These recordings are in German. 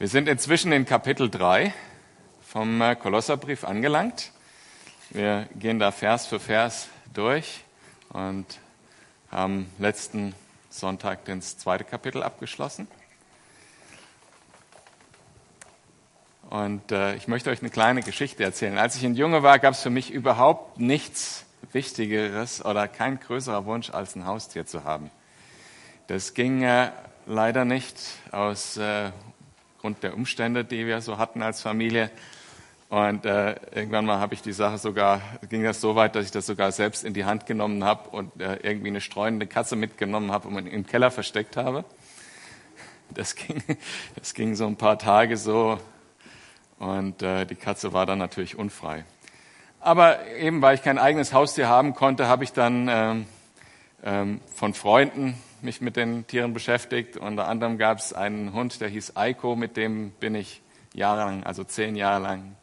Wir sind inzwischen in Kapitel 3 vom äh, Kolosserbrief angelangt. Wir gehen da Vers für Vers durch und haben letzten Sonntag das zweite Kapitel abgeschlossen. Und äh, ich möchte euch eine kleine Geschichte erzählen. Als ich ein Junge war, gab es für mich überhaupt nichts Wichtigeres oder kein größerer Wunsch, als ein Haustier zu haben. Das ging äh, leider nicht aus äh, Grund der Umstände, die wir so hatten als Familie. Und äh, irgendwann mal habe ich die Sache sogar, ging das so weit, dass ich das sogar selbst in die Hand genommen habe und äh, irgendwie eine streunende Katze mitgenommen habe und im Keller versteckt habe. Das ging, das ging so ein paar Tage so und äh, die Katze war dann natürlich unfrei. Aber eben weil ich kein eigenes Haustier haben konnte, habe ich dann ähm, ähm, von Freunden mich mit den Tieren beschäftigt. Unter anderem gab es einen Hund, der hieß Eiko, mit dem bin ich jahrelang, also zehn Jahre lang,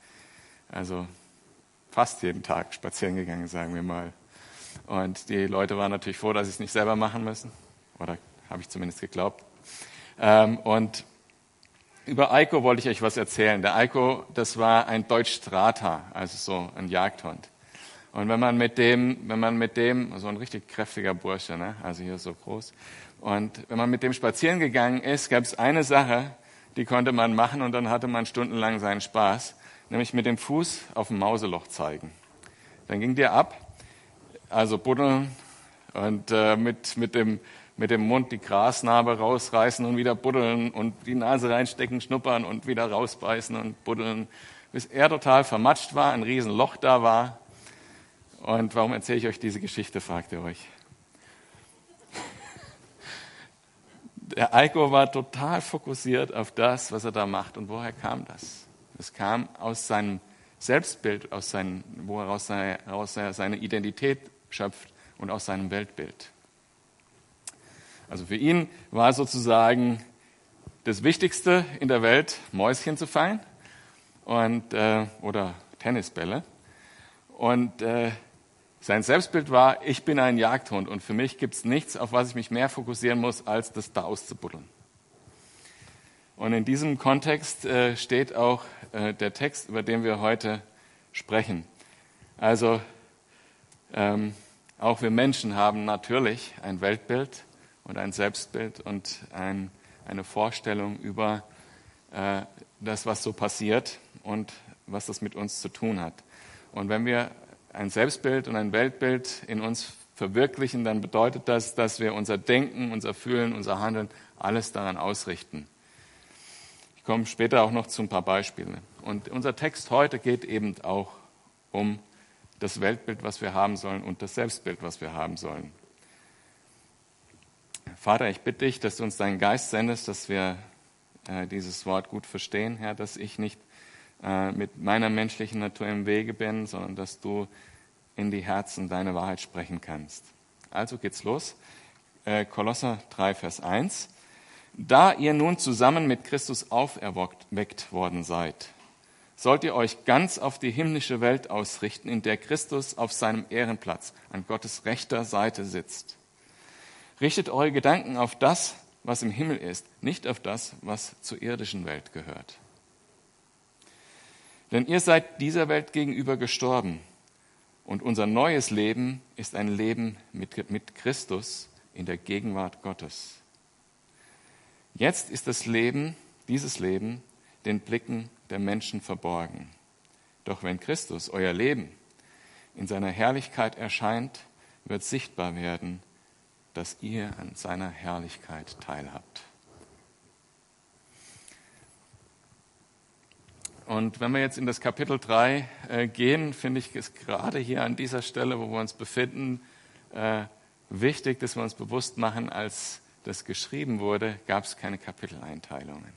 also fast jeden Tag spazieren gegangen, sagen wir mal. Und die Leute waren natürlich froh, dass sie es nicht selber machen müssen. Oder habe ich zumindest geglaubt. Ähm, und über Eiko wollte ich euch was erzählen. Der Eiko, das war ein Deutsch Strata, also so ein Jagdhund. Und wenn man mit dem, wenn man mit dem, so ein richtig kräftiger Bursche, ne? also hier so groß, und wenn man mit dem spazieren gegangen ist, gab es eine Sache, die konnte man machen und dann hatte man stundenlang seinen Spaß, nämlich mit dem Fuß auf dem Mauseloch zeigen. Dann ging der ab, also buddeln und äh, mit, mit, dem, mit dem Mund die Grasnarbe rausreißen und wieder buddeln und die Nase reinstecken, schnuppern und wieder rausbeißen und buddeln, bis er total vermatscht war, ein Riesenloch da war und warum erzähle ich euch diese Geschichte, fragt ihr euch. Der Eiko war total fokussiert auf das, was er da macht. Und woher kam das? Es kam aus seinem Selbstbild, aus seinem, wo er seine, seine Identität schöpft und aus seinem Weltbild. Also für ihn war sozusagen das Wichtigste in der Welt, Mäuschen zu fallen und, äh, oder Tennisbälle. Und äh, sein Selbstbild war, ich bin ein Jagdhund und für mich gibt es nichts, auf was ich mich mehr fokussieren muss, als das da auszubuddeln. Und in diesem Kontext äh, steht auch äh, der Text, über den wir heute sprechen. Also ähm, auch wir Menschen haben natürlich ein Weltbild und ein Selbstbild und ein, eine Vorstellung über äh, das, was so passiert und was das mit uns zu tun hat. Und wenn wir ein Selbstbild und ein Weltbild in uns verwirklichen, dann bedeutet das, dass wir unser Denken, unser Fühlen, unser Handeln, alles daran ausrichten. Ich komme später auch noch zu ein paar Beispielen. Und unser Text heute geht eben auch um das Weltbild, was wir haben sollen und das Selbstbild, was wir haben sollen. Vater, ich bitte dich, dass du uns deinen Geist sendest, dass wir äh, dieses Wort gut verstehen, Herr, dass ich nicht äh, mit meiner menschlichen Natur im Wege bin, sondern dass du in die Herzen deine Wahrheit sprechen kannst. Also geht's los. Äh, Kolosser 3, Vers 1. Da ihr nun zusammen mit Christus auferweckt worden seid, sollt ihr euch ganz auf die himmlische Welt ausrichten, in der Christus auf seinem Ehrenplatz an Gottes rechter Seite sitzt. Richtet eure Gedanken auf das, was im Himmel ist, nicht auf das, was zur irdischen Welt gehört. Denn ihr seid dieser Welt gegenüber gestorben und unser neues Leben ist ein Leben mit, mit Christus in der Gegenwart Gottes. Jetzt ist das Leben, dieses Leben, den Blicken der Menschen verborgen. Doch wenn Christus, euer Leben, in seiner Herrlichkeit erscheint, wird sichtbar werden, dass ihr an seiner Herrlichkeit teilhabt. Und wenn wir jetzt in das Kapitel 3 äh, gehen, finde ich es gerade hier an dieser Stelle, wo wir uns befinden, äh, wichtig, dass wir uns bewusst machen, als das geschrieben wurde, gab es keine Kapiteleinteilungen.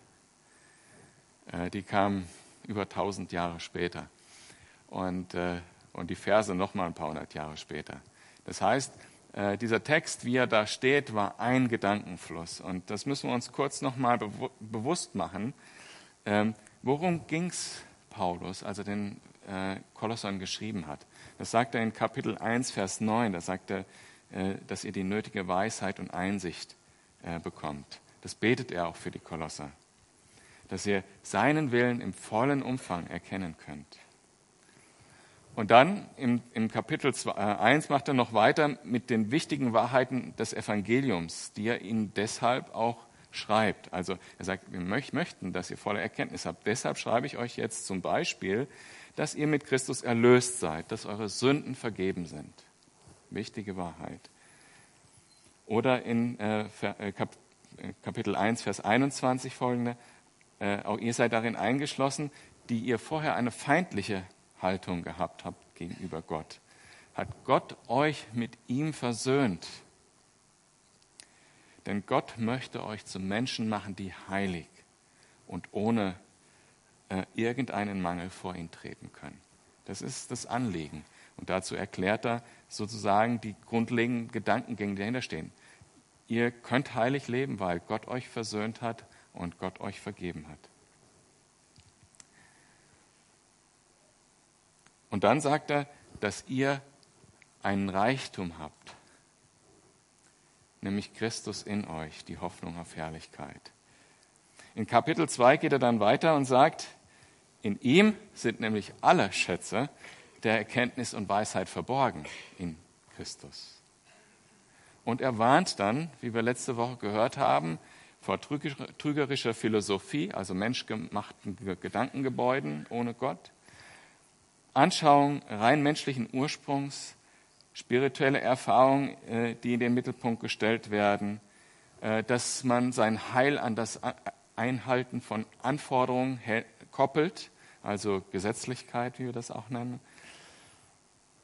Äh, die kamen über 1000 Jahre später und, äh, und die Verse nochmal ein paar hundert Jahre später. Das heißt, äh, dieser Text, wie er da steht, war ein Gedankenfluss. Und das müssen wir uns kurz nochmal bew bewusst machen. Ähm, Worum ging es Paulus, als er den äh, Kolossern geschrieben hat? Das sagt er in Kapitel 1, Vers 9. Da sagt er, äh, dass ihr die nötige Weisheit und Einsicht äh, bekommt. Das betet er auch für die Kolosser. dass ihr seinen Willen im vollen Umfang erkennen könnt. Und dann im, im Kapitel 1 äh, macht er noch weiter mit den wichtigen Wahrheiten des Evangeliums, die er ihnen deshalb auch schreibt. Also er sagt, wir möchten, dass ihr volle Erkenntnis habt. Deshalb schreibe ich euch jetzt zum Beispiel, dass ihr mit Christus erlöst seid, dass eure Sünden vergeben sind. Wichtige Wahrheit. Oder in äh, äh äh, Kapitel 1, Vers 21 folgende, äh, auch ihr seid darin eingeschlossen, die ihr vorher eine feindliche Haltung gehabt habt gegenüber Gott. Hat Gott euch mit ihm versöhnt? Denn Gott möchte euch zu Menschen machen, die heilig und ohne äh, irgendeinen Mangel vor ihn treten können. Das ist das Anliegen. Und dazu erklärt er sozusagen die grundlegenden Gedankengänge, die dahinter stehen. Ihr könnt heilig leben, weil Gott euch versöhnt hat und Gott euch vergeben hat. Und dann sagt er, dass ihr einen Reichtum habt, nämlich Christus in euch, die Hoffnung auf Herrlichkeit. In Kapitel 2 geht er dann weiter und sagt, in ihm sind nämlich alle Schätze der Erkenntnis und Weisheit verborgen in Christus. Und er warnt dann, wie wir letzte Woche gehört haben, vor trügerischer Philosophie, also menschgemachten Gedankengebäuden ohne Gott, Anschauung rein menschlichen Ursprungs, spirituelle Erfahrungen, äh, die in den Mittelpunkt gestellt werden, äh, dass man sein Heil an das Einhalten von Anforderungen koppelt, also Gesetzlichkeit, wie wir das auch nennen,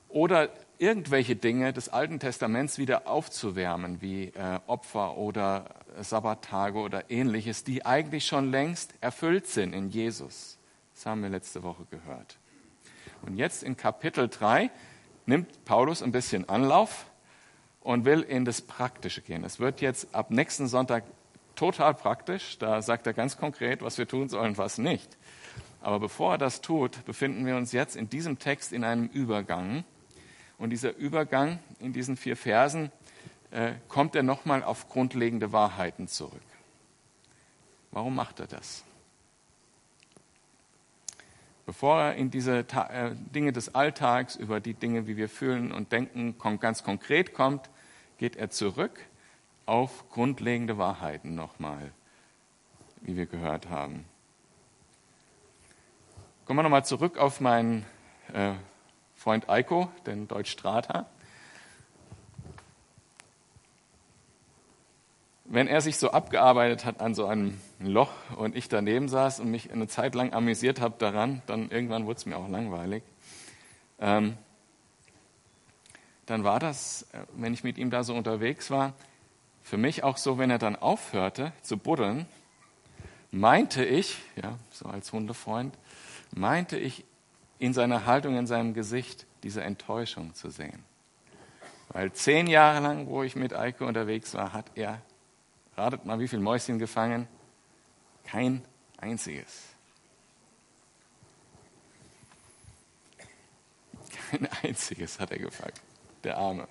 oder irgendwelche Dinge des Alten Testaments wieder aufzuwärmen, wie äh, Opfer oder Sabbattage oder ähnliches, die eigentlich schon längst erfüllt sind in Jesus. Das haben wir letzte Woche gehört. Und jetzt in Kapitel 3 nimmt Paulus ein bisschen Anlauf und will in das Praktische gehen. Es wird jetzt ab nächsten Sonntag total praktisch. Da sagt er ganz konkret, was wir tun sollen, was nicht. Aber bevor er das tut, befinden wir uns jetzt in diesem Text in einem Übergang. Und dieser Übergang in diesen vier Versen äh, kommt er nochmal auf grundlegende Wahrheiten zurück. Warum macht er das? Bevor er in diese äh, Dinge des Alltags, über die Dinge, wie wir fühlen und denken, ganz konkret kommt, geht er zurück auf grundlegende Wahrheiten nochmal, wie wir gehört haben. Kommen wir nochmal zurück auf meinen äh, Freund Eiko, den Deutsch Strata. wenn er sich so abgearbeitet hat an so einem Loch und ich daneben saß und mich eine Zeit lang amüsiert habe daran, dann irgendwann wurde es mir auch langweilig. Ähm, dann war das, äh, wenn ich mit ihm da so unterwegs war, für mich auch so, wenn er dann aufhörte zu buddeln, meinte ich, ja, so als Hundefreund, meinte ich in seiner Haltung, in seinem Gesicht diese Enttäuschung zu sehen. Weil zehn Jahre lang, wo ich mit Eike unterwegs war, hat er Ratet mal, wie viele Mäuschen gefangen? Kein einziges. Kein einziges hat er gefangen, der Arme.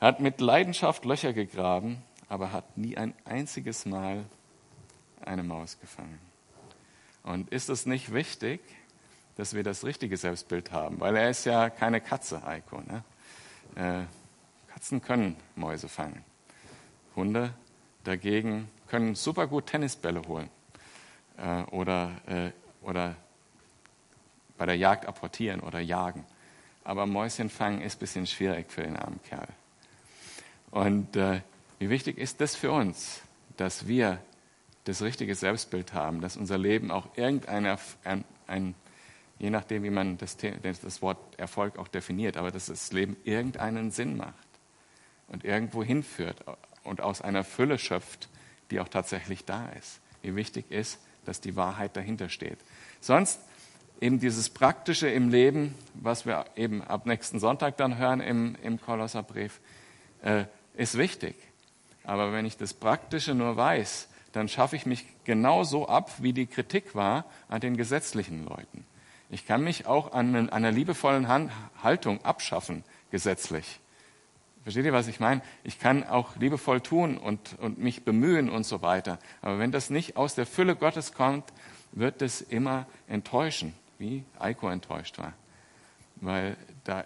Er hat mit Leidenschaft Löcher gegraben, aber hat nie ein einziges Mal eine Maus gefangen. Und ist es nicht wichtig, dass wir das richtige Selbstbild haben? Weil er ist ja keine Katze, Heiko. Ne? Äh, Katzen können Mäuse fangen. Hunde dagegen können super gut Tennisbälle holen äh, oder, äh, oder bei der Jagd apportieren oder jagen. Aber Mäuschen fangen ist ein bisschen schwierig für den armen Kerl. Und äh, wie wichtig ist das für uns, dass wir das richtige Selbstbild haben, dass unser Leben auch irgendein, ein, ein, je nachdem, wie man das, das Wort Erfolg auch definiert, aber dass das Leben irgendeinen Sinn macht und irgendwo hinführt, und aus einer Fülle schöpft, die auch tatsächlich da ist. Wie wichtig ist, dass die Wahrheit dahinter steht. Sonst eben dieses Praktische im Leben, was wir eben ab nächsten Sonntag dann hören im, im Kolosserbrief, äh, ist wichtig. Aber wenn ich das Praktische nur weiß, dann schaffe ich mich genauso ab, wie die Kritik war an den gesetzlichen Leuten. Ich kann mich auch an einer liebevollen Haltung abschaffen, gesetzlich Versteht ihr, was ich meine? Ich kann auch liebevoll tun und, und mich bemühen und so weiter. Aber wenn das nicht aus der Fülle Gottes kommt, wird es immer enttäuschen, wie Eiko enttäuscht war. Weil da,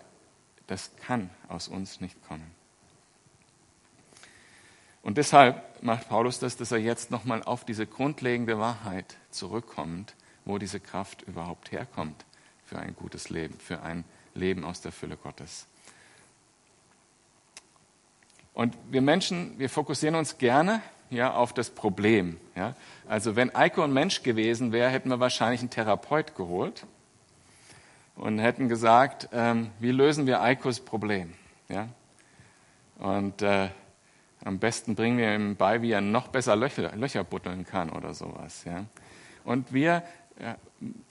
das kann aus uns nicht kommen. Und deshalb macht Paulus das, dass er jetzt nochmal auf diese grundlegende Wahrheit zurückkommt, wo diese Kraft überhaupt herkommt für ein gutes Leben, für ein Leben aus der Fülle Gottes. Und wir Menschen, wir fokussieren uns gerne ja, auf das Problem. Ja. Also wenn Eiko ein Mensch gewesen wäre, hätten wir wahrscheinlich einen Therapeut geholt und hätten gesagt, ähm, wie lösen wir Eikos Problem? Ja. Und äh, am besten bringen wir ihm bei, wie er noch besser Löcher, Löcher buddeln kann oder sowas. Ja. Und wir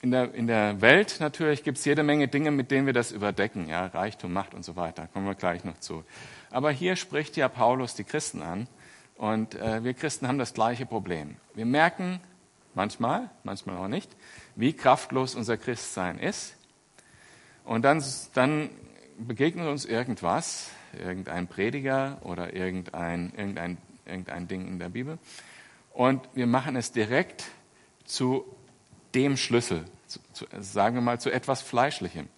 in, der, in der Welt natürlich gibt es jede Menge Dinge, mit denen wir das überdecken. Ja, Reichtum, Macht und so weiter. Kommen wir gleich noch zu. Aber hier spricht ja Paulus die Christen an. Und äh, wir Christen haben das gleiche Problem. Wir merken manchmal, manchmal auch nicht, wie kraftlos unser Christsein ist. Und dann, dann begegnet uns irgendwas, irgendein Prediger oder irgendein, irgendein, irgendein Ding in der Bibel. Und wir machen es direkt zu dem Schlüssel, zu, zu, sagen wir mal zu etwas Fleischlichem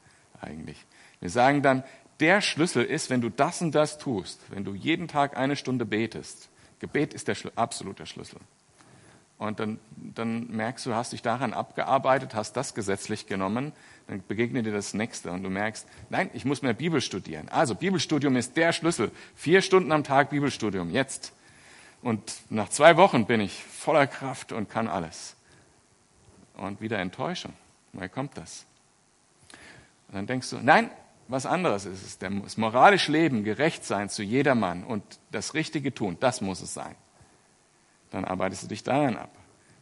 eigentlich. Wir sagen dann, der Schlüssel ist, wenn du das und das tust, wenn du jeden Tag eine Stunde betest. Gebet ist der Schl absolute Schlüssel. Und dann, dann merkst du, hast dich daran abgearbeitet, hast das gesetzlich genommen, dann begegnet dir das nächste und du merkst, nein, ich muss mehr Bibel studieren. Also Bibelstudium ist der Schlüssel. Vier Stunden am Tag Bibelstudium, jetzt. Und nach zwei Wochen bin ich voller Kraft und kann alles. Und wieder Enttäuschung. Woher kommt das? Und dann denkst du, nein, was anderes ist es. Das moralische Leben, gerecht sein zu jedermann und das Richtige tun, das muss es sein. Dann arbeitest du dich daran ab.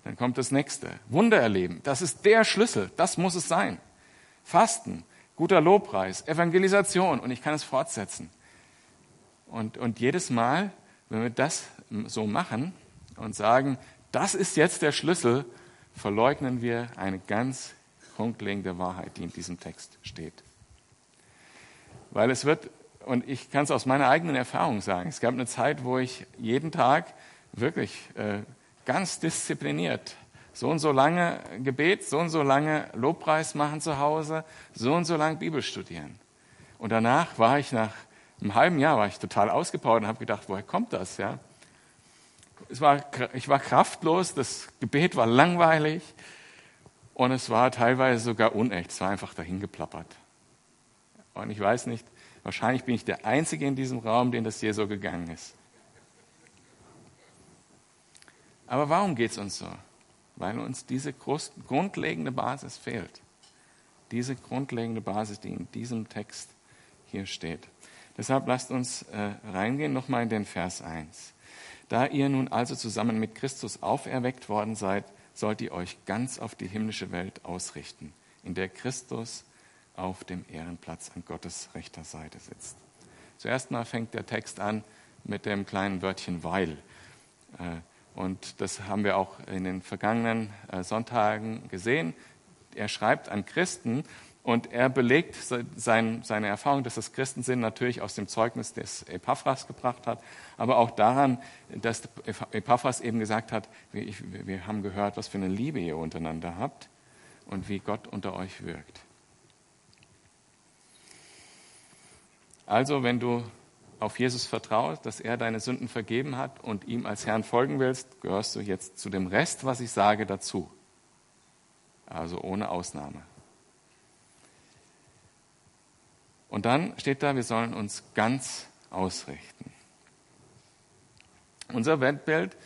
Dann kommt das nächste. Wunder erleben, das ist der Schlüssel, das muss es sein. Fasten, guter Lobpreis, Evangelisation und ich kann es fortsetzen. Und, und jedes Mal, wenn wir das so machen und sagen, das ist jetzt der Schlüssel, verleugnen wir eine ganz grundlegende Wahrheit, die in diesem Text steht. Weil es wird, und ich kann es aus meiner eigenen Erfahrung sagen, es gab eine Zeit, wo ich jeden Tag wirklich äh, ganz diszipliniert so und so lange Gebet, so und so lange Lobpreis machen zu Hause, so und so lange Bibel studieren. Und danach war ich nach einem halben Jahr war ich total ausgepowert und habe gedacht, woher kommt das? Ja? Es war, ich war kraftlos, das Gebet war langweilig und es war teilweise sogar unecht. Es war einfach dahin geplappert. Und ich weiß nicht, wahrscheinlich bin ich der Einzige in diesem Raum, dem das je so gegangen ist. Aber warum geht es uns so? Weil uns diese grundlegende Basis fehlt. Diese grundlegende Basis, die in diesem Text hier steht. Deshalb lasst uns äh, reingehen nochmal in den Vers 1. Da ihr nun also zusammen mit Christus auferweckt worden seid, sollt ihr euch ganz auf die himmlische Welt ausrichten, in der Christus auf dem Ehrenplatz an Gottes rechter Seite sitzt. Zuerst mal fängt der Text an mit dem kleinen Wörtchen weil. Äh, und das haben wir auch in den vergangenen äh, Sonntagen gesehen. Er schreibt an Christen und er belegt seine Erfahrung, dass das Christen sind, natürlich aus dem Zeugnis des Epaphras gebracht hat, aber auch daran, dass Epaphras eben gesagt hat, wir haben gehört, was für eine Liebe ihr untereinander habt und wie Gott unter euch wirkt. Also, wenn du auf Jesus vertraust, dass er deine Sünden vergeben hat und ihm als Herrn folgen willst, gehörst du jetzt zu dem Rest, was ich sage, dazu. Also ohne Ausnahme. Und dann steht da, wir sollen uns ganz ausrichten. Unser Weltbild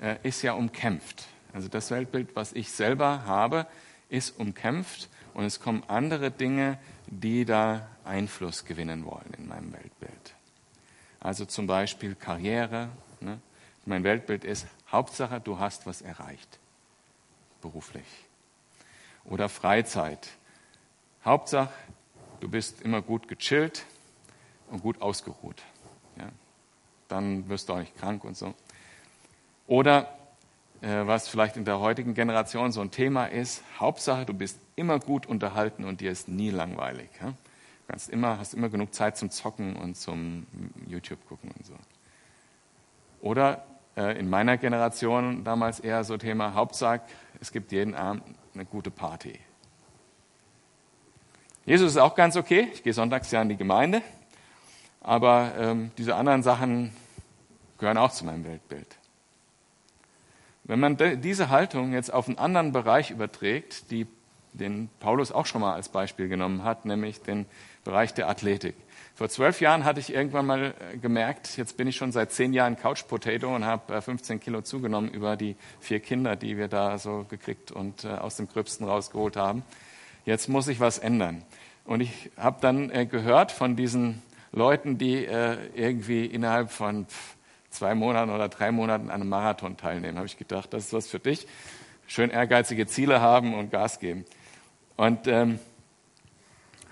äh, ist ja umkämpft. Also das Weltbild, was ich selber habe, ist umkämpft und es kommen andere Dinge, die da Einfluss gewinnen wollen in meinem Weltbild. Also zum Beispiel Karriere. Ne? Mein Weltbild ist, Hauptsache, du hast was erreicht, beruflich. Oder Freizeit. Hauptsache, du bist immer gut gechillt und gut ausgeruht. Ja? Dann wirst du auch nicht krank und so. Oder äh, was vielleicht in der heutigen Generation so ein Thema ist, Hauptsache, du bist immer gut unterhalten und dir ist nie langweilig. Ja? Du kannst immer, hast immer genug Zeit zum Zocken und zum YouTube gucken und so. Oder äh, in meiner Generation damals eher so Thema Hauptsache, es gibt jeden Abend eine gute Party. Jesus ist auch ganz okay. Ich gehe sonntags ja in die Gemeinde. Aber ähm, diese anderen Sachen gehören auch zu meinem Weltbild. Wenn man diese Haltung jetzt auf einen anderen Bereich überträgt, die, den Paulus auch schon mal als Beispiel genommen hat, nämlich den Bereich der Athletik. Vor zwölf Jahren hatte ich irgendwann mal äh, gemerkt, jetzt bin ich schon seit zehn Jahren Couch Potato und habe 15 äh, Kilo zugenommen über die vier Kinder, die wir da so gekriegt und äh, aus dem Gröbsten rausgeholt haben. Jetzt muss ich was ändern. Und ich habe dann gehört von diesen Leuten, die irgendwie innerhalb von zwei Monaten oder drei Monaten an einem Marathon teilnehmen. Habe ich gedacht, das ist was für dich. Schön ehrgeizige Ziele haben und Gas geben. Und ähm,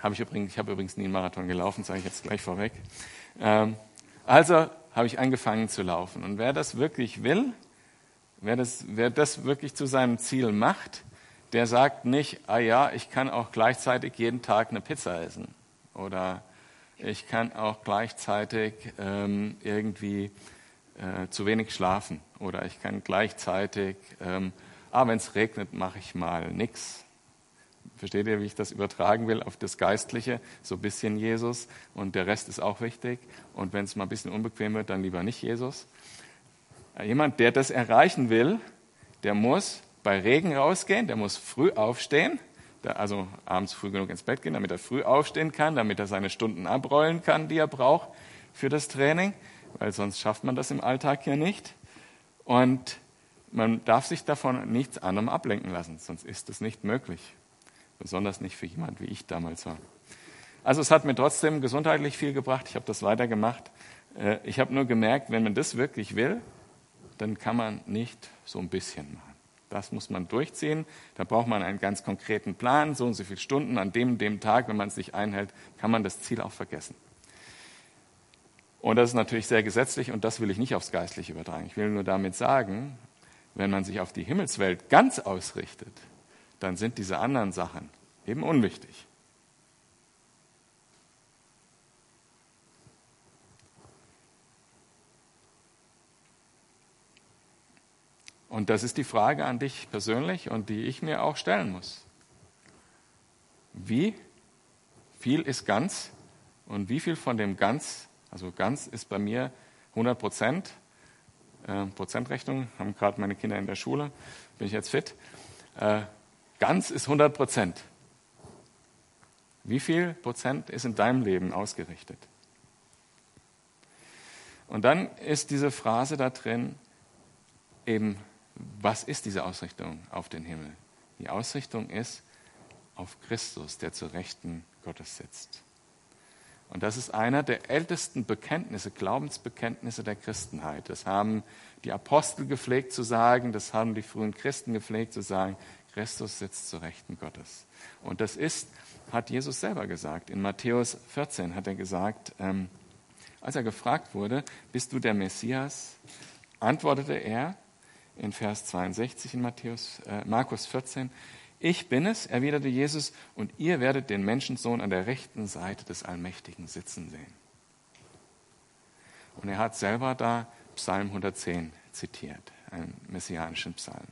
habe ich übrigens, ich habe übrigens nie einen Marathon gelaufen, sage ich jetzt gleich vorweg. Ähm, also habe ich angefangen zu laufen. Und wer das wirklich will, wer das, wer das wirklich zu seinem Ziel macht, der sagt nicht, ah ja, ich kann auch gleichzeitig jeden Tag eine Pizza essen. Oder ich kann auch gleichzeitig ähm, irgendwie äh, zu wenig schlafen. Oder ich kann gleichzeitig, ähm, ah, wenn es regnet, mache ich mal nichts. Versteht ihr, wie ich das übertragen will auf das Geistliche? So ein bisschen Jesus und der Rest ist auch wichtig. Und wenn es mal ein bisschen unbequem wird, dann lieber nicht Jesus. Jemand, der das erreichen will, der muss bei Regen rausgehen, der muss früh aufstehen, also abends früh genug ins Bett gehen, damit er früh aufstehen kann, damit er seine Stunden abrollen kann, die er braucht für das Training, weil sonst schafft man das im Alltag ja nicht. Und man darf sich davon nichts anderem ablenken lassen, sonst ist es nicht möglich. Besonders nicht für jemand wie ich damals war. Also es hat mir trotzdem gesundheitlich viel gebracht. Ich habe das weitergemacht. Äh, ich habe nur gemerkt, wenn man das wirklich will, dann kann man nicht so ein bisschen machen. Das muss man durchziehen. Da braucht man einen ganz konkreten Plan. So und so viele Stunden an dem und dem Tag, wenn man es nicht einhält, kann man das Ziel auch vergessen. Und das ist natürlich sehr gesetzlich und das will ich nicht aufs Geistliche übertragen. Ich will nur damit sagen, wenn man sich auf die Himmelswelt ganz ausrichtet, dann sind diese anderen Sachen eben unwichtig. Und das ist die Frage an dich persönlich und die ich mir auch stellen muss. Wie viel ist ganz und wie viel von dem ganz, also ganz ist bei mir 100 Prozent, äh, Prozentrechnung, haben gerade meine Kinder in der Schule, bin ich jetzt fit. Äh, Ganz ist 100 Prozent. Wie viel Prozent ist in deinem Leben ausgerichtet? Und dann ist diese Phrase da drin, eben, was ist diese Ausrichtung auf den Himmel? Die Ausrichtung ist auf Christus, der zur Rechten Gottes sitzt. Und das ist einer der ältesten Bekenntnisse, Glaubensbekenntnisse der Christenheit. Das haben die Apostel gepflegt zu sagen, das haben die frühen Christen gepflegt zu sagen. Christus sitzt zu Rechten Gottes. Und das ist, hat Jesus selber gesagt. In Matthäus 14 hat er gesagt, ähm, als er gefragt wurde, bist du der Messias, antwortete er in Vers 62 in Matthäus, äh, Markus 14, ich bin es, erwiderte Jesus, und ihr werdet den Menschensohn an der rechten Seite des Allmächtigen sitzen sehen. Und er hat selber da Psalm 110 zitiert, einen messianischen Psalm.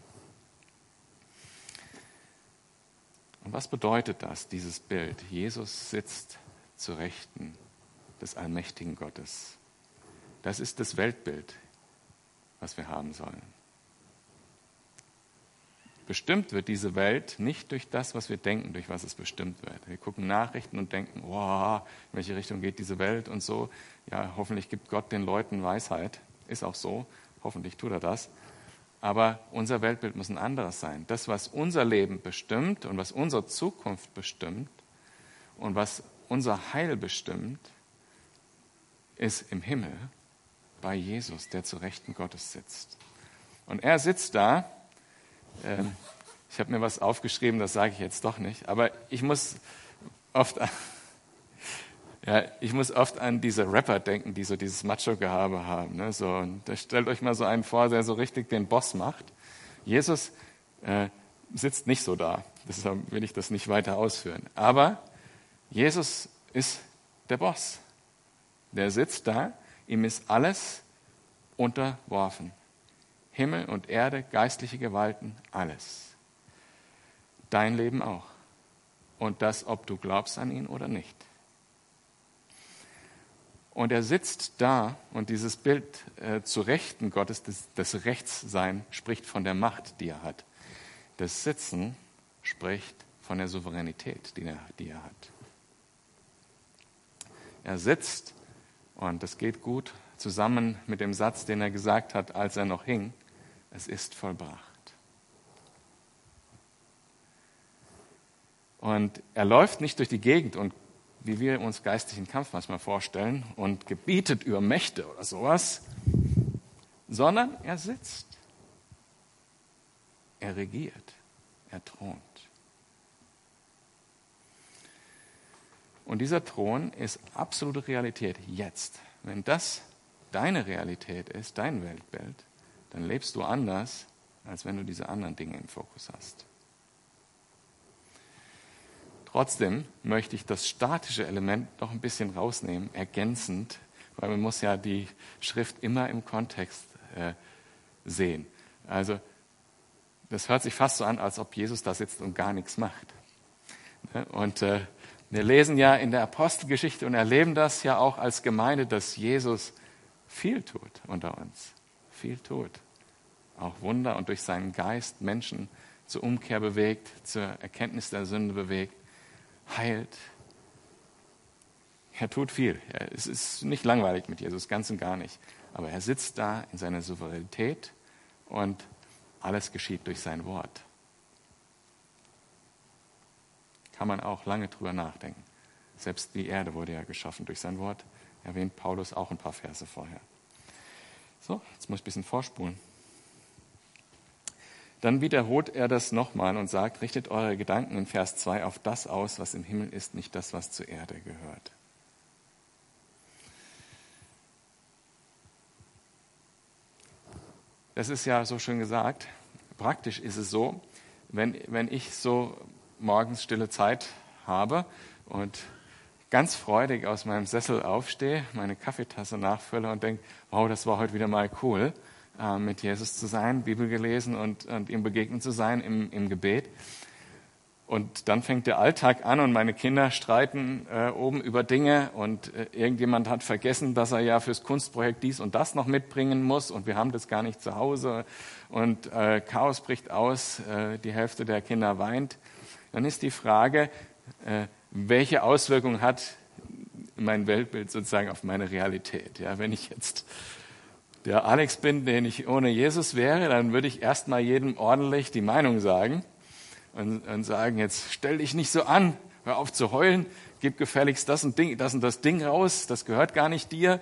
Und was bedeutet das, dieses Bild? Jesus sitzt zu Rechten des allmächtigen Gottes. Das ist das Weltbild, was wir haben sollen. Bestimmt wird diese Welt nicht durch das, was wir denken, durch was es bestimmt wird. Wir gucken Nachrichten und denken, wow, in welche Richtung geht diese Welt und so. Ja, hoffentlich gibt Gott den Leuten Weisheit. Ist auch so. Hoffentlich tut er das. Aber unser Weltbild muss ein anderes sein. Das, was unser Leben bestimmt und was unsere Zukunft bestimmt und was unser Heil bestimmt, ist im Himmel bei Jesus, der zu Rechten Gottes sitzt. Und er sitzt da. Ähm, ich habe mir was aufgeschrieben, das sage ich jetzt doch nicht. Aber ich muss oft ja, ich muss oft an diese Rapper denken, die so dieses Macho-Gehabe haben. Ne? So, da stellt euch mal so einen vor, der so richtig den Boss macht. Jesus äh, sitzt nicht so da, deshalb will ich das nicht weiter ausführen. Aber Jesus ist der Boss. Der sitzt da, ihm ist alles unterworfen. Himmel und Erde, geistliche Gewalten, alles. Dein Leben auch. Und das, ob du glaubst an ihn oder nicht. Und er sitzt da und dieses Bild äh, zu Rechten Gottes, das, das Rechtssein, spricht von der Macht, die er hat. Das Sitzen spricht von der Souveränität, die er, die er hat. Er sitzt und das geht gut zusammen mit dem Satz, den er gesagt hat, als er noch hing, es ist vollbracht. Und er läuft nicht durch die Gegend und wie wir uns geistlichen Kampf manchmal vorstellen und gebietet über Mächte oder sowas, sondern er sitzt. Er regiert. Er thront. Und dieser Thron ist absolute Realität jetzt. Wenn das deine Realität ist, dein Weltbild, dann lebst du anders, als wenn du diese anderen Dinge im Fokus hast. Trotzdem möchte ich das statische Element noch ein bisschen rausnehmen, ergänzend, weil man muss ja die Schrift immer im Kontext äh, sehen. Also das hört sich fast so an, als ob Jesus da sitzt und gar nichts macht. Ne? Und äh, wir lesen ja in der Apostelgeschichte und erleben das ja auch als Gemeinde, dass Jesus viel tut unter uns. Viel tut. Auch Wunder und durch seinen Geist Menschen zur Umkehr bewegt, zur Erkenntnis der Sünde bewegt heilt. Er tut viel. Es ist nicht langweilig mit Jesus, ganz und gar nicht. Aber er sitzt da in seiner Souveränität und alles geschieht durch sein Wort. Kann man auch lange drüber nachdenken. Selbst die Erde wurde ja geschaffen durch sein Wort. Erwähnt Paulus auch ein paar Verse vorher. So, jetzt muss ich ein bisschen vorspulen. Dann wiederholt er das nochmal und sagt, richtet eure Gedanken in Vers 2 auf das aus, was im Himmel ist, nicht das, was zur Erde gehört. Das ist ja so schön gesagt. Praktisch ist es so, wenn, wenn ich so morgens stille Zeit habe und ganz freudig aus meinem Sessel aufstehe, meine Kaffeetasse nachfülle und denke, wow, das war heute wieder mal cool, äh, mit Jesus zu sein, Bibel gelesen und, und ihm begegnet zu sein im, im Gebet. Und dann fängt der Alltag an und meine Kinder streiten äh, oben über Dinge und äh, irgendjemand hat vergessen, dass er ja fürs Kunstprojekt dies und das noch mitbringen muss und wir haben das gar nicht zu Hause und äh, Chaos bricht aus, äh, die Hälfte der Kinder weint. Dann ist die Frage, äh, welche Auswirkung hat mein Weltbild sozusagen auf meine Realität? Ja, wenn ich jetzt der Alex bin, den ich ohne Jesus wäre, dann würde ich erstmal jedem ordentlich die Meinung sagen und, und sagen, jetzt stell dich nicht so an, hör auf zu heulen, gib gefälligst das und, Ding, das und das Ding raus, das gehört gar nicht dir.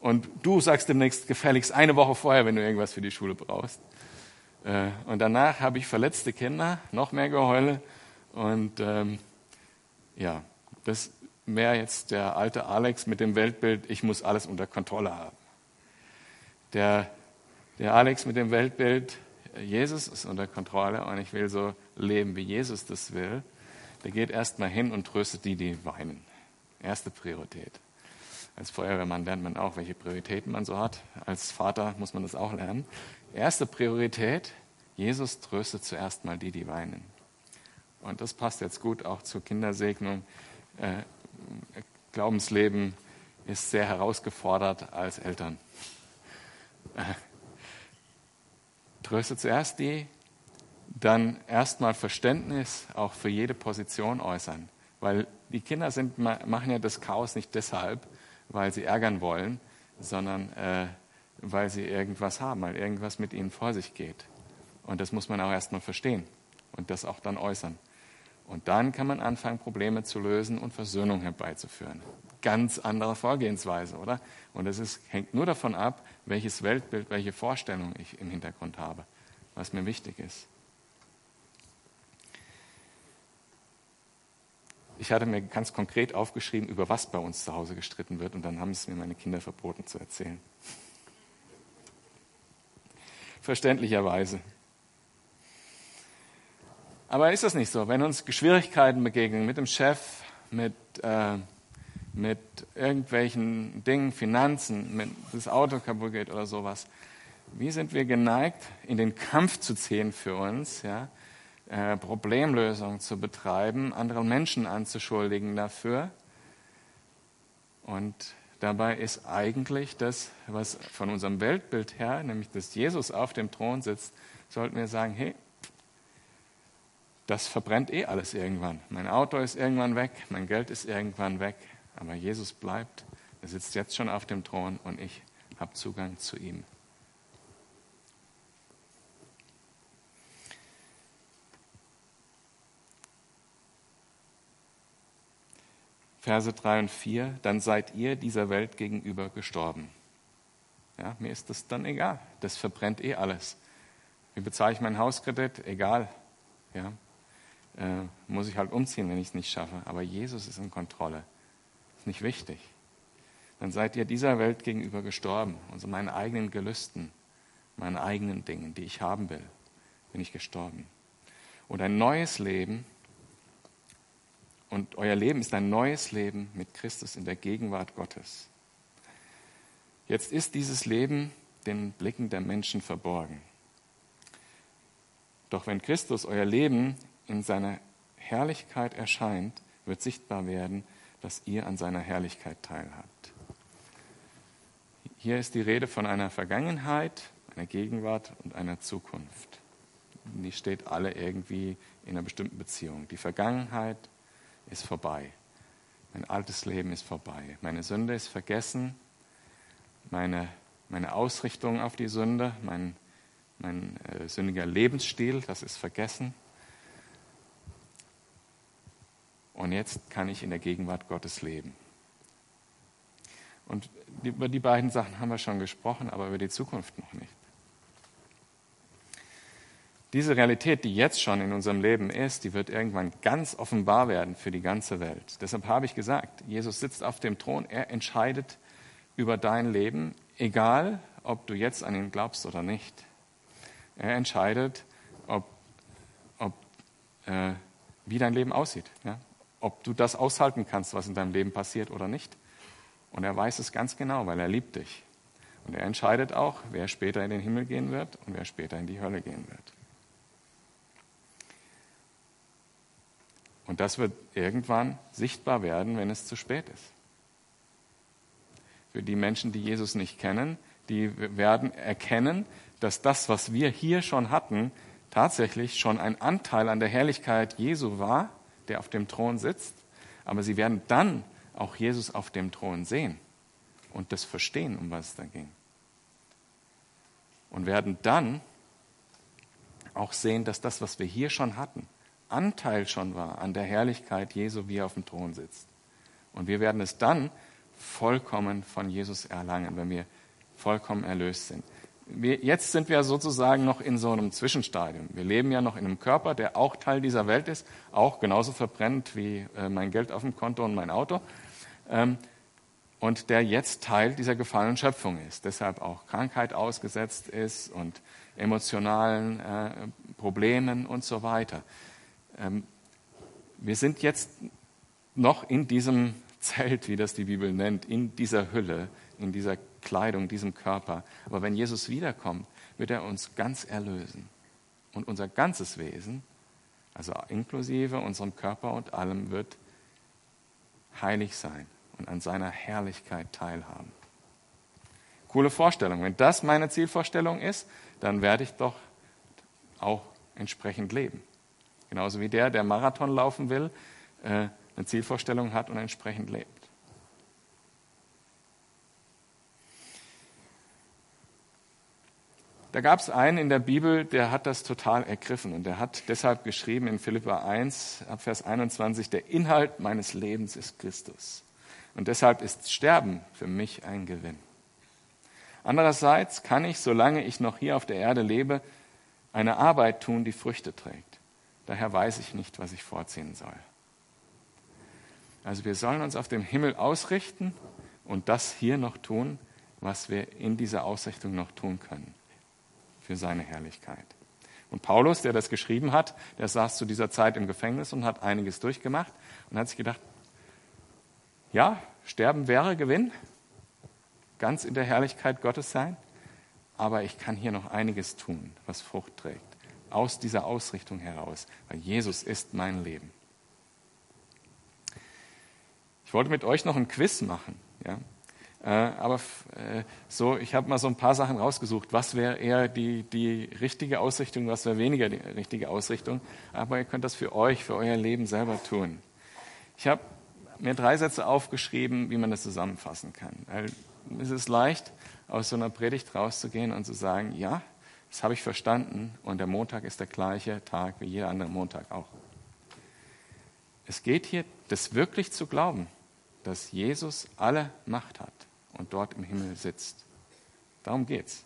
Und du sagst demnächst gefälligst eine Woche vorher, wenn du irgendwas für die Schule brauchst. Äh, und danach habe ich verletzte Kinder, noch mehr Geheule. Und ähm, ja, das wäre jetzt der alte Alex mit dem Weltbild, ich muss alles unter Kontrolle haben. Der, der Alex mit dem Weltbild, Jesus ist unter Kontrolle und ich will so leben, wie Jesus das will, der geht erstmal hin und tröstet die, die weinen. Erste Priorität. Als Feuerwehrmann lernt man auch, welche Prioritäten man so hat. Als Vater muss man das auch lernen. Erste Priorität, Jesus tröstet zuerst mal die, die weinen. Und das passt jetzt gut auch zur Kindersegnung. Äh, Glaubensleben ist sehr herausgefordert als Eltern. Tröste zuerst die, dann erstmal Verständnis auch für jede Position äußern. Weil die Kinder sind, machen ja das Chaos nicht deshalb, weil sie ärgern wollen, sondern äh, weil sie irgendwas haben, weil irgendwas mit ihnen vor sich geht. Und das muss man auch erstmal verstehen und das auch dann äußern. Und dann kann man anfangen, Probleme zu lösen und Versöhnung herbeizuführen. Ganz andere Vorgehensweise, oder? Und es hängt nur davon ab, welches Weltbild, welche Vorstellung ich im Hintergrund habe, was mir wichtig ist. Ich hatte mir ganz konkret aufgeschrieben, über was bei uns zu Hause gestritten wird, und dann haben es mir meine Kinder verboten zu erzählen. Verständlicherweise. Aber ist das nicht so? Wenn uns Schwierigkeiten begegnen mit dem Chef, mit, äh, mit irgendwelchen Dingen, Finanzen, wenn das Auto kaputt geht oder sowas. Wie sind wir geneigt, in den Kampf zu ziehen für uns, ja, äh, Problemlösungen zu betreiben, anderen Menschen anzuschuldigen dafür? Und dabei ist eigentlich das, was von unserem Weltbild her, nämlich dass Jesus auf dem Thron sitzt, sollten wir sagen, hey, das verbrennt eh alles irgendwann. Mein Auto ist irgendwann weg, mein Geld ist irgendwann weg, aber Jesus bleibt, er sitzt jetzt schon auf dem Thron und ich habe Zugang zu ihm. Verse 3 und 4, dann seid ihr dieser Welt gegenüber gestorben. Ja, mir ist das dann egal. Das verbrennt eh alles. Wie bezahle ich meinen Hauskredit? Egal. Ja, äh, muss ich halt umziehen, wenn ich es nicht schaffe. Aber Jesus ist in Kontrolle. Ist nicht wichtig. Dann seid ihr dieser Welt gegenüber gestorben. Und so meinen eigenen Gelüsten, meinen eigenen Dingen, die ich haben will, bin ich gestorben. Und ein neues Leben und euer Leben ist ein neues Leben mit Christus in der Gegenwart Gottes. Jetzt ist dieses Leben den Blicken der Menschen verborgen. Doch wenn Christus euer Leben in seiner Herrlichkeit erscheint, wird sichtbar werden, dass ihr an seiner Herrlichkeit teilhabt. Hier ist die Rede von einer Vergangenheit, einer Gegenwart und einer Zukunft. Die steht alle irgendwie in einer bestimmten Beziehung. Die Vergangenheit ist vorbei. Mein altes Leben ist vorbei. Meine Sünde ist vergessen. Meine, meine Ausrichtung auf die Sünde, mein, mein äh, sündiger Lebensstil, das ist vergessen. Und jetzt kann ich in der Gegenwart Gottes leben. Und über die beiden Sachen haben wir schon gesprochen, aber über die Zukunft noch nicht. Diese Realität, die jetzt schon in unserem Leben ist, die wird irgendwann ganz offenbar werden für die ganze Welt. Deshalb habe ich gesagt, Jesus sitzt auf dem Thron, er entscheidet über dein Leben, egal ob du jetzt an ihn glaubst oder nicht. Er entscheidet, ob, ob, äh, wie dein Leben aussieht, ja? Ob du das aushalten kannst, was in deinem Leben passiert oder nicht. Und er weiß es ganz genau, weil er liebt dich. Und er entscheidet auch, wer später in den Himmel gehen wird und wer später in die Hölle gehen wird. Und das wird irgendwann sichtbar werden, wenn es zu spät ist. Für die Menschen, die Jesus nicht kennen, die werden erkennen, dass das, was wir hier schon hatten, tatsächlich schon ein Anteil an der Herrlichkeit Jesu war, der auf dem Thron sitzt. Aber sie werden dann auch Jesus auf dem Thron sehen und das verstehen, um was es da ging. Und werden dann auch sehen, dass das, was wir hier schon hatten, Anteil schon war an der Herrlichkeit Jesu, wie er auf dem Thron sitzt. Und wir werden es dann vollkommen von Jesus erlangen, wenn wir vollkommen erlöst sind. Wir, jetzt sind wir sozusagen noch in so einem Zwischenstadium. Wir leben ja noch in einem Körper, der auch Teil dieser Welt ist, auch genauso verbrennt wie äh, mein Geld auf dem Konto und mein Auto. Ähm, und der jetzt Teil dieser gefallenen Schöpfung ist, deshalb auch Krankheit ausgesetzt ist und emotionalen äh, Problemen und so weiter. Ähm, wir sind jetzt noch in diesem Zelt, wie das die Bibel nennt, in dieser Hülle, in dieser Kleidung, diesem Körper. Aber wenn Jesus wiederkommt, wird er uns ganz erlösen. Und unser ganzes Wesen, also inklusive unserem Körper und allem, wird heilig sein und an seiner Herrlichkeit teilhaben. Coole Vorstellung. Wenn das meine Zielvorstellung ist, dann werde ich doch auch entsprechend leben. Genauso wie der, der Marathon laufen will, äh, eine Zielvorstellung hat und entsprechend lebt. Da gab es einen in der Bibel, der hat das total ergriffen und der hat deshalb geschrieben in Philippa 1, Vers 21, der Inhalt meines Lebens ist Christus. Und deshalb ist Sterben für mich ein Gewinn. Andererseits kann ich, solange ich noch hier auf der Erde lebe, eine Arbeit tun, die Früchte trägt. Daher weiß ich nicht, was ich vorziehen soll. Also wir sollen uns auf dem Himmel ausrichten und das hier noch tun, was wir in dieser Ausrichtung noch tun können für seine Herrlichkeit. Und Paulus, der das geschrieben hat, der saß zu dieser Zeit im Gefängnis und hat einiges durchgemacht und hat sich gedacht, Ja, sterben wäre Gewinn, ganz in der Herrlichkeit Gottes sein, aber ich kann hier noch einiges tun, was Frucht trägt, aus dieser Ausrichtung heraus, weil Jesus ist mein Leben. Ich wollte mit euch noch ein Quiz machen, ja. Äh, aber äh, so, ich habe mal so ein paar Sachen rausgesucht. Was wäre eher die, die richtige Ausrichtung, was wäre weniger die richtige Ausrichtung. Aber ihr könnt das für euch, für euer Leben selber tun. Ich habe mir drei Sätze aufgeschrieben, wie man das zusammenfassen kann. Weil es ist leicht, aus so einer Predigt rauszugehen und zu sagen, ja, das habe ich verstanden und der Montag ist der gleiche Tag wie jeder andere Montag auch. Es geht hier, das wirklich zu glauben, dass Jesus alle Macht hat und dort im Himmel sitzt. Darum geht's.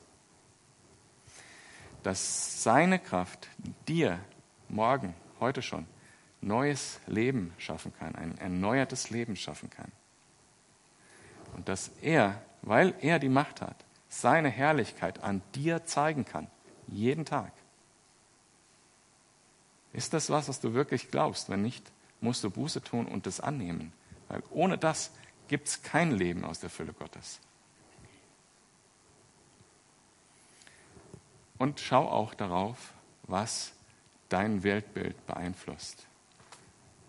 Dass seine Kraft dir morgen, heute schon, neues Leben schaffen kann, ein erneuertes Leben schaffen kann. Und dass er, weil er die Macht hat, seine Herrlichkeit an dir zeigen kann, jeden Tag. Ist das was, was du wirklich glaubst? Wenn nicht, musst du Buße tun und das annehmen. Weil ohne das gibt es kein Leben aus der Fülle Gottes. Und schau auch darauf, was dein Weltbild beeinflusst.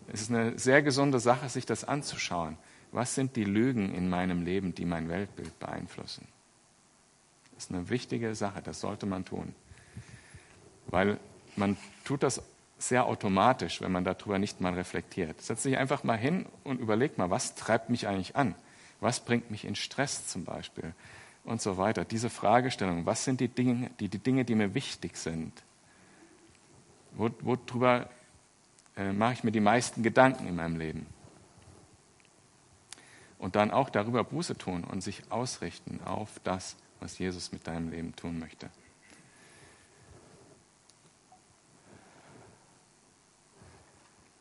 Es ist eine sehr gesunde Sache, sich das anzuschauen. Was sind die Lügen in meinem Leben, die mein Weltbild beeinflussen? Das ist eine wichtige Sache, das sollte man tun. Weil man tut das sehr automatisch, wenn man darüber nicht mal reflektiert. Setz dich einfach mal hin und überleg mal, was treibt mich eigentlich an? Was bringt mich in Stress zum Beispiel? Und so weiter. Diese Fragestellung, was sind die Dinge, die, die, Dinge, die mir wichtig sind? Worüber äh, mache ich mir die meisten Gedanken in meinem Leben? Und dann auch darüber Buße tun und sich ausrichten auf das, was Jesus mit deinem Leben tun möchte.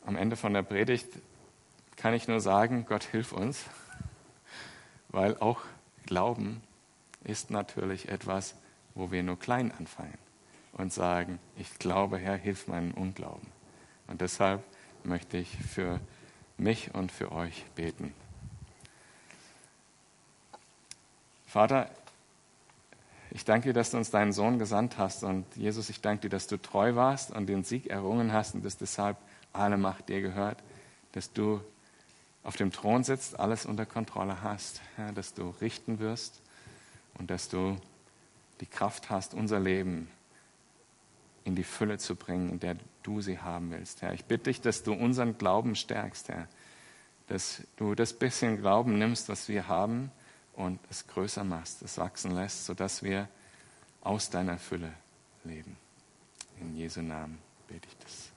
Am Ende von der Predigt kann ich nur sagen, Gott hilf uns, weil auch Glauben ist natürlich etwas, wo wir nur klein anfangen und sagen, ich glaube, Herr, hilf meinen Unglauben. Und deshalb möchte ich für mich und für euch beten. Vater, ich danke dir, dass du uns deinen Sohn gesandt hast und Jesus, ich danke dir, dass du treu warst und den Sieg errungen hast und dass deshalb alle Macht dir gehört, dass du auf dem Thron sitzt, alles unter Kontrolle hast, Herr, dass du richten wirst und dass du die Kraft hast, unser Leben in die Fülle zu bringen, in der du sie haben willst, Herr. Ich bitte dich, dass du unseren Glauben stärkst, Herr, dass du das bisschen Glauben nimmst, was wir haben, und es größer machst, es wachsen lässt, sodass wir aus deiner Fülle leben. In Jesu Namen bete ich das.